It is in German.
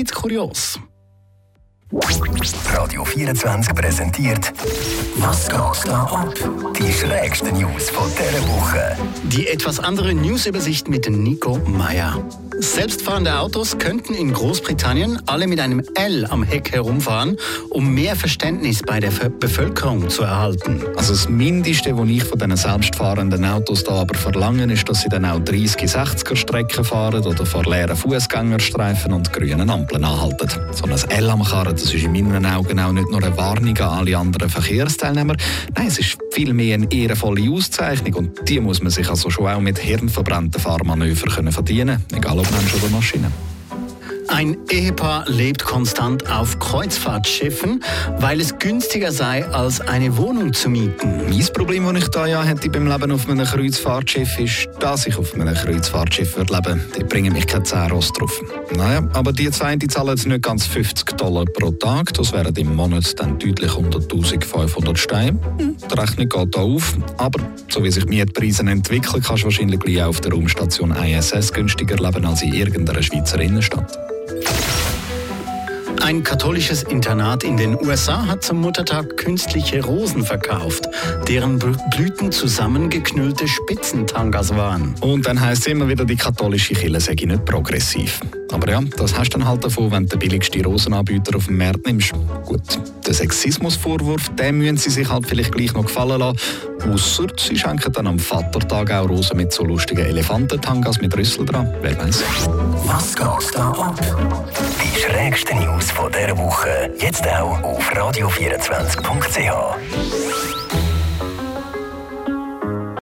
Nicht kurios. Radio 24 präsentiert Was geht da ab? Die schrägsten News von dieser Woche. Die etwas andere Newsübersicht mit Nico Meyer. Selbstfahrende Autos könnten in Großbritannien alle mit einem L am Heck herumfahren, um mehr Verständnis bei der Bevölkerung zu erhalten. Also das Mindeste, was ich von diesen selbstfahrenden Autos da aber verlange, ist, dass sie dann auch 30-60er Strecken fahren oder vor leeren Fußgängerstreifen und grünen Ampeln anhalten. So ein L am Karren, das ist in meinen Augen auch nicht nur eine Warnung an alle anderen Verkehrsteilnehmer. Nein, es ist vielmehr eine ehrenvolle Auszeichnung und die muss man sich also schon auch mit hirnverbrannten Fahrmanövern verdienen, egal ob Mensch oder Maschine. Ein Ehepaar lebt konstant auf Kreuzfahrtschiffen, weil es günstiger sei, als eine Wohnung zu mieten. Mein Problem, das ich ja hätte beim Leben auf einem Kreuzfahrtschiff, ist, dass ich auf einem Kreuzfahrtschiff würde leben. Die bringen mich keine 10 Rost drauf. Naja, aber die zwei die zahlen jetzt nicht ganz 50 Dollar pro Tag. Das wären im Monat dann deutlich unter 1500 Steine. Hm, die Rechnung geht da auf. Aber so wie sich Mietpreise entwickeln, kannst du wahrscheinlich gleich auf der Raumstation ISS günstiger leben als in irgendeiner Schweizer Innenstadt. Ein katholisches Internat in den USA hat zum Muttertag künstliche Rosen verkauft, deren Blüten zusammengeknüllte Spitzentangas waren. Und dann heißt es immer wieder, die katholische Kirche sei nicht progressiv. Aber ja, das hast du dann halt davon, wenn du den billigsten Rosenanbieter auf dem Markt nimmst. Gut, den Sexismusvorwurf, den müssen sie sich halt vielleicht gleich noch gefallen lassen. Ausser sie schenken dann am Vatertag auch Rosen mit so lustigen Elefantentangas mit Rüssel dran. Wer weiß. Was geht da ab? Die schrägsten News von dieser Woche jetzt auch auf radio24.ch.